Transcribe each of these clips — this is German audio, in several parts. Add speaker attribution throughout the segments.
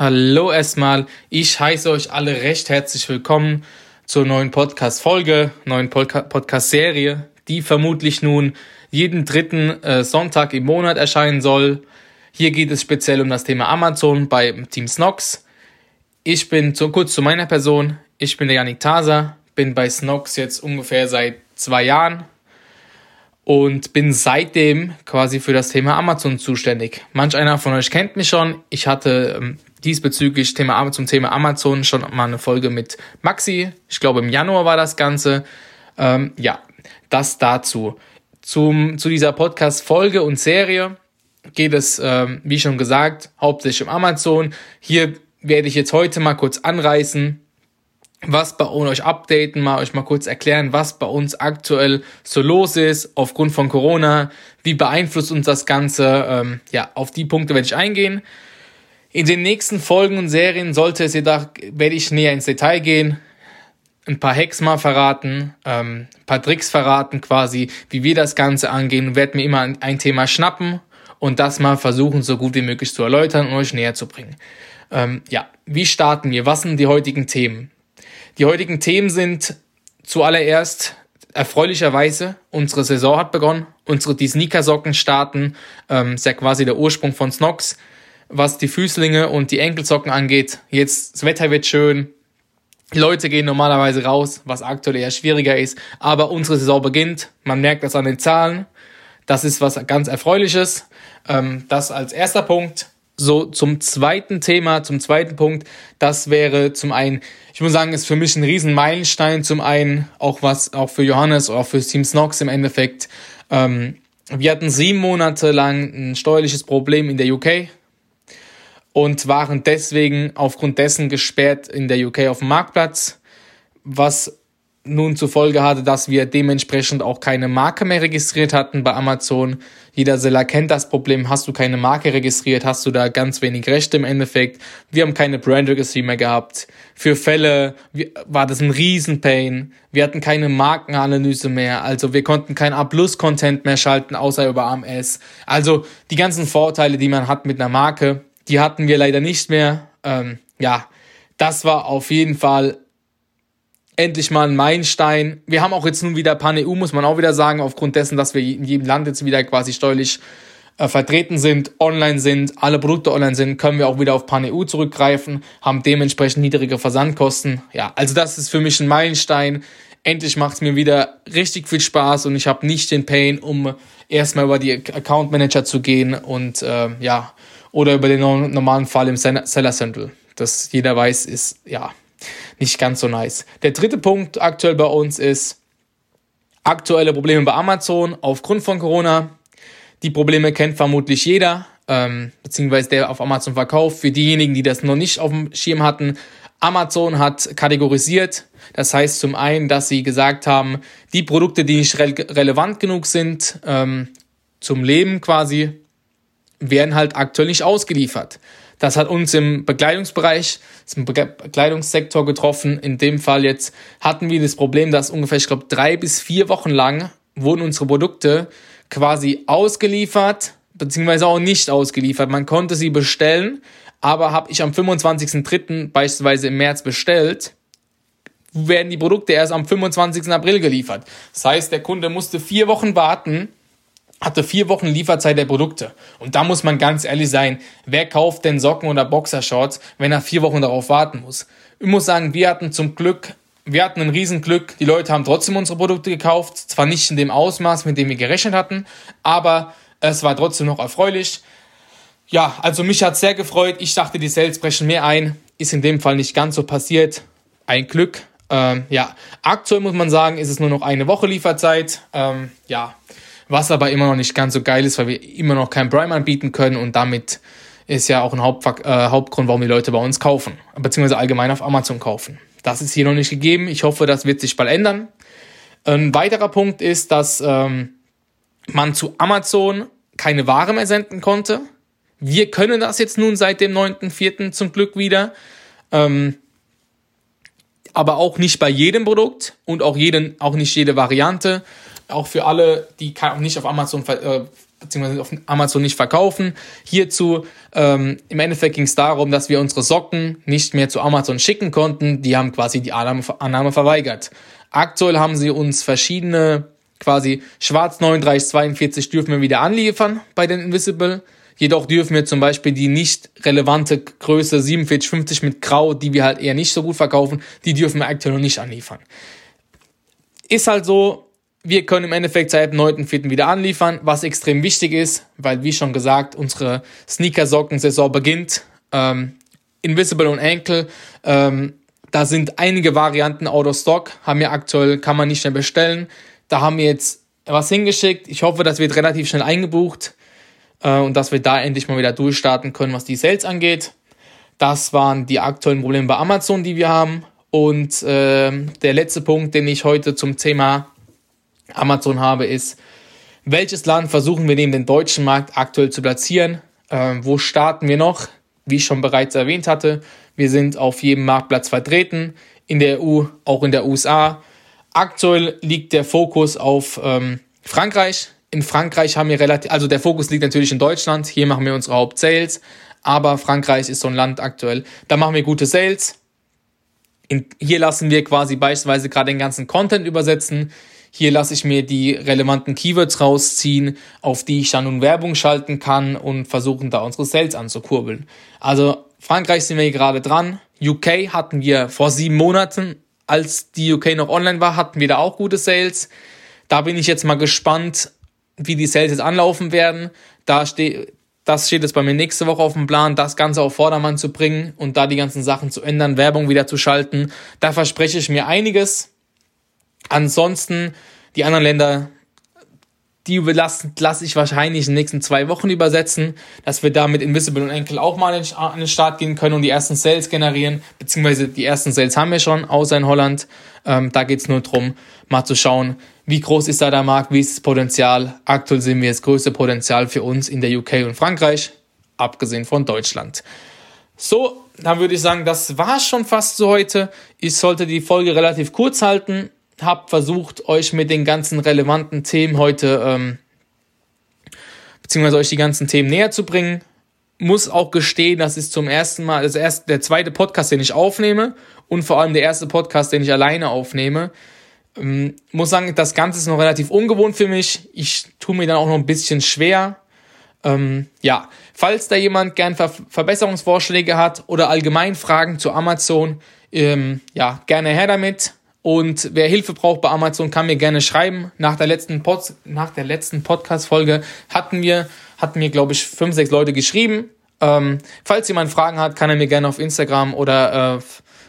Speaker 1: Hallo erstmal, ich heiße euch alle recht herzlich willkommen zur neuen Podcast-Folge, neuen Podcast-Serie, die vermutlich nun jeden dritten äh, Sonntag im Monat erscheinen soll. Hier geht es speziell um das Thema Amazon bei Team Snox. Ich bin zu, kurz zu meiner Person. Ich bin der Janik Taser, bin bei Snox jetzt ungefähr seit zwei Jahren und bin seitdem quasi für das Thema Amazon zuständig. Manch einer von euch kennt mich schon. Ich hatte ähm, diesbezüglich Thema, zum Thema Amazon schon mal eine Folge mit Maxi. Ich glaube, im Januar war das Ganze. Ähm, ja, das dazu. Zum, zu dieser Podcast-Folge und Serie geht es, ähm, wie schon gesagt, hauptsächlich um Amazon. Hier werde ich jetzt heute mal kurz anreißen, was bei euch updaten, mal euch mal kurz erklären, was bei uns aktuell so los ist aufgrund von Corona, wie beeinflusst uns das Ganze. Ähm, ja, auf die Punkte werde ich eingehen. In den nächsten Folgen und Serien sollte es jedoch, werde ich näher ins Detail gehen, ein paar Hacks mal verraten, ähm, ein paar Tricks verraten quasi, wie wir das Ganze angehen und werde mir immer ein Thema schnappen und das mal versuchen, so gut wie möglich zu erläutern und euch näher zu bringen. Ähm, ja, wie starten wir? Was sind die heutigen Themen? Die heutigen Themen sind zuallererst erfreulicherweise, unsere Saison hat begonnen, unsere die Sneakersocken starten, ähm, ist ja quasi der Ursprung von Snox was die Füßlinge und die Enkelsocken angeht. Jetzt, das Wetter wird schön. Leute gehen normalerweise raus, was aktuell eher schwieriger ist. Aber unsere Saison beginnt. Man merkt das an den Zahlen. Das ist was ganz Erfreuliches. Ähm, das als erster Punkt. So zum zweiten Thema, zum zweiten Punkt. Das wäre zum einen, ich muss sagen, ist für mich ein riesen Meilenstein. Zum einen auch was, auch für Johannes oder auch für Team Snox im Endeffekt. Ähm, wir hatten sieben Monate lang ein steuerliches Problem in der UK und waren deswegen aufgrund dessen gesperrt in der UK auf dem Marktplatz, was nun zur Folge hatte, dass wir dementsprechend auch keine Marke mehr registriert hatten bei Amazon. Jeder Seller kennt das Problem. Hast du keine Marke registriert, hast du da ganz wenig Rechte im Endeffekt. Wir haben keine Brand Registry mehr gehabt. Für Fälle war das ein Riesenpain. Wir hatten keine Markenanalyse mehr. Also wir konnten kein A-Plus-Content mehr schalten, außer über AMS. Also die ganzen Vorteile, die man hat mit einer Marke, die hatten wir leider nicht mehr. Ähm, ja, das war auf jeden Fall endlich mal ein Meilenstein. Wir haben auch jetzt nun wieder Pan-EU, muss man auch wieder sagen, aufgrund dessen, dass wir in jedem Land jetzt wieder quasi steuerlich äh, vertreten sind, online sind, alle Produkte online sind, können wir auch wieder auf Pan-EU zurückgreifen, haben dementsprechend niedrige Versandkosten. Ja, also das ist für mich ein Meilenstein. Endlich macht es mir wieder richtig viel Spaß und ich habe nicht den Pain, um erstmal über die Account Manager zu gehen und äh, ja, oder über den normalen Fall im Seller Central. Das jeder weiß, ist ja nicht ganz so nice. Der dritte Punkt aktuell bei uns ist aktuelle Probleme bei Amazon aufgrund von Corona. Die Probleme kennt vermutlich jeder, ähm, beziehungsweise der auf Amazon verkauft. Für diejenigen, die das noch nicht auf dem Schirm hatten, Amazon hat kategorisiert. Das heißt zum einen, dass sie gesagt haben, die Produkte, die nicht re relevant genug sind ähm, zum Leben quasi, werden halt aktuell nicht ausgeliefert. Das hat uns im Bekleidungsbereich, im Bekleidungssektor getroffen. In dem Fall jetzt hatten wir das Problem, dass ungefähr, ich glaube, drei bis vier Wochen lang wurden unsere Produkte quasi ausgeliefert, beziehungsweise auch nicht ausgeliefert. Man konnte sie bestellen, aber habe ich am 25.03. beispielsweise im März bestellt, werden die Produkte erst am 25. April geliefert. Das heißt, der Kunde musste vier Wochen warten, hatte vier Wochen Lieferzeit der Produkte. Und da muss man ganz ehrlich sein, wer kauft denn Socken oder Boxershorts, wenn er vier Wochen darauf warten muss? Ich muss sagen, wir hatten zum Glück, wir hatten ein Riesenglück. Die Leute haben trotzdem unsere Produkte gekauft. Zwar nicht in dem Ausmaß, mit dem wir gerechnet hatten, aber es war trotzdem noch erfreulich. Ja, also mich hat sehr gefreut. Ich dachte, die Sales brechen mehr ein. ist in dem Fall nicht ganz so passiert. Ein Glück. Ähm, ja, aktuell muss man sagen, ist es nur noch eine Woche Lieferzeit. Ähm, ja, was aber immer noch nicht ganz so geil ist, weil wir immer noch kein Prime anbieten können und damit ist ja auch ein Hauptfak äh, Hauptgrund, warum die Leute bei uns kaufen, beziehungsweise allgemein auf Amazon kaufen. Das ist hier noch nicht gegeben. Ich hoffe, das wird sich bald ändern. Ein weiterer Punkt ist, dass ähm, man zu Amazon keine Ware mehr senden konnte. Wir können das jetzt nun seit dem 9.4. zum Glück wieder. Ähm, aber auch nicht bei jedem Produkt und auch, jeden, auch nicht jede Variante. Auch für alle, die nicht auf Amazon äh, beziehungsweise auf Amazon nicht verkaufen. Hierzu ähm, im Endeffekt ging es darum, dass wir unsere Socken nicht mehr zu Amazon schicken konnten. Die haben quasi die Annahme, Annahme verweigert. Aktuell haben sie uns verschiedene quasi schwarz 3942 dürfen wir wieder anliefern bei den Invisible. Jedoch dürfen wir zum Beispiel die nicht relevante Größe 4750 mit Grau, die wir halt eher nicht so gut verkaufen, die dürfen wir aktuell noch nicht anliefern. Ist halt so, wir können im Endeffekt seit dem 9.4. wieder anliefern, was extrem wichtig ist, weil wie schon gesagt, unsere Sneaker-Socken-Saison beginnt. Ähm, Invisible und Ankle, ähm, da sind einige Varianten out of stock, haben wir aktuell, kann man nicht mehr bestellen. Da haben wir jetzt was hingeschickt. Ich hoffe, das wird relativ schnell eingebucht äh, und dass wir da endlich mal wieder durchstarten können, was die Sales angeht. Das waren die aktuellen Probleme bei Amazon, die wir haben. Und äh, der letzte Punkt, den ich heute zum Thema Amazon habe, ist, welches Land versuchen wir neben dem deutschen Markt aktuell zu platzieren? Äh, wo starten wir noch? Wie ich schon bereits erwähnt hatte, wir sind auf jedem Marktplatz vertreten, in der EU, auch in der USA. Aktuell liegt der Fokus auf ähm, Frankreich. In Frankreich haben wir relativ, also der Fokus liegt natürlich in Deutschland. Hier machen wir unsere Hauptsales. Aber Frankreich ist so ein Land aktuell. Da machen wir gute Sales. In, hier lassen wir quasi beispielsweise gerade den ganzen Content übersetzen. Hier lasse ich mir die relevanten Keywords rausziehen, auf die ich dann nun Werbung schalten kann und versuchen da unsere Sales anzukurbeln. Also Frankreich sind wir gerade dran. UK hatten wir vor sieben Monaten als die UK noch online war, hatten wir da auch gute Sales. Da bin ich jetzt mal gespannt, wie die Sales jetzt anlaufen werden. Da steht, das steht jetzt bei mir nächste Woche auf dem Plan, das Ganze auf Vordermann zu bringen und da die ganzen Sachen zu ändern, Werbung wieder zu schalten. Da verspreche ich mir einiges. Ansonsten, die anderen Länder, die lasse lass ich wahrscheinlich in den nächsten zwei Wochen übersetzen, dass wir da mit Invisible und Enkel auch mal an den Start gehen können und die ersten Sales generieren, beziehungsweise die ersten Sales haben wir schon, außer in Holland. Ähm, da geht's nur drum, mal zu schauen, wie groß ist da der Markt, wie ist das Potenzial. Aktuell sehen wir das größte Potenzial für uns in der UK und Frankreich, abgesehen von Deutschland. So, dann würde ich sagen, das war's schon fast so heute. Ich sollte die Folge relativ kurz halten habe versucht, euch mit den ganzen relevanten Themen heute, ähm, beziehungsweise euch die ganzen Themen näher zu bringen. Muss auch gestehen, das ist zum ersten Mal, das erste, der zweite Podcast, den ich aufnehme und vor allem der erste Podcast, den ich alleine aufnehme. Ähm, muss sagen, das Ganze ist noch relativ ungewohnt für mich. Ich tue mir dann auch noch ein bisschen schwer. Ähm, ja, falls da jemand gern Ver Verbesserungsvorschläge hat oder allgemein Fragen zu Amazon, ähm, ja, gerne her damit. Und wer Hilfe braucht bei Amazon, kann mir gerne schreiben. Nach der letzten, Pod letzten Podcast-Folge hatten wir, hatten mir, glaube ich, fünf, sechs Leute geschrieben. Ähm, falls jemand Fragen hat, kann er mir gerne auf Instagram oder äh,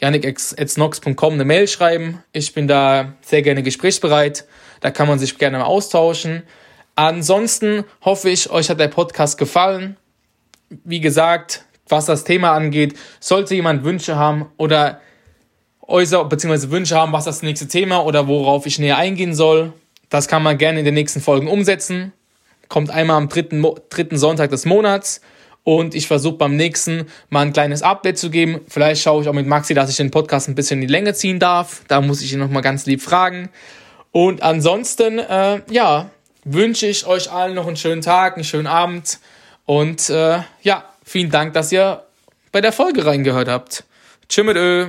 Speaker 1: janik.snox.com eine Mail schreiben. Ich bin da sehr gerne gesprächsbereit. Da kann man sich gerne mal austauschen. Ansonsten hoffe ich, euch hat der Podcast gefallen. Wie gesagt, was das Thema angeht, sollte jemand Wünsche haben oder äußere bzw. Wünsche haben, was das nächste Thema oder worauf ich näher eingehen soll. Das kann man gerne in den nächsten Folgen umsetzen. Kommt einmal am dritten, dritten Sonntag des Monats. Und ich versuche beim nächsten mal ein kleines Update zu geben. Vielleicht schaue ich auch mit Maxi, dass ich den Podcast ein bisschen in die Länge ziehen darf. Da muss ich ihn nochmal ganz lieb fragen. Und ansonsten, äh, ja, wünsche ich euch allen noch einen schönen Tag, einen schönen Abend. Und äh, ja, vielen Dank, dass ihr bei der Folge reingehört habt. Tschüss mit Ö.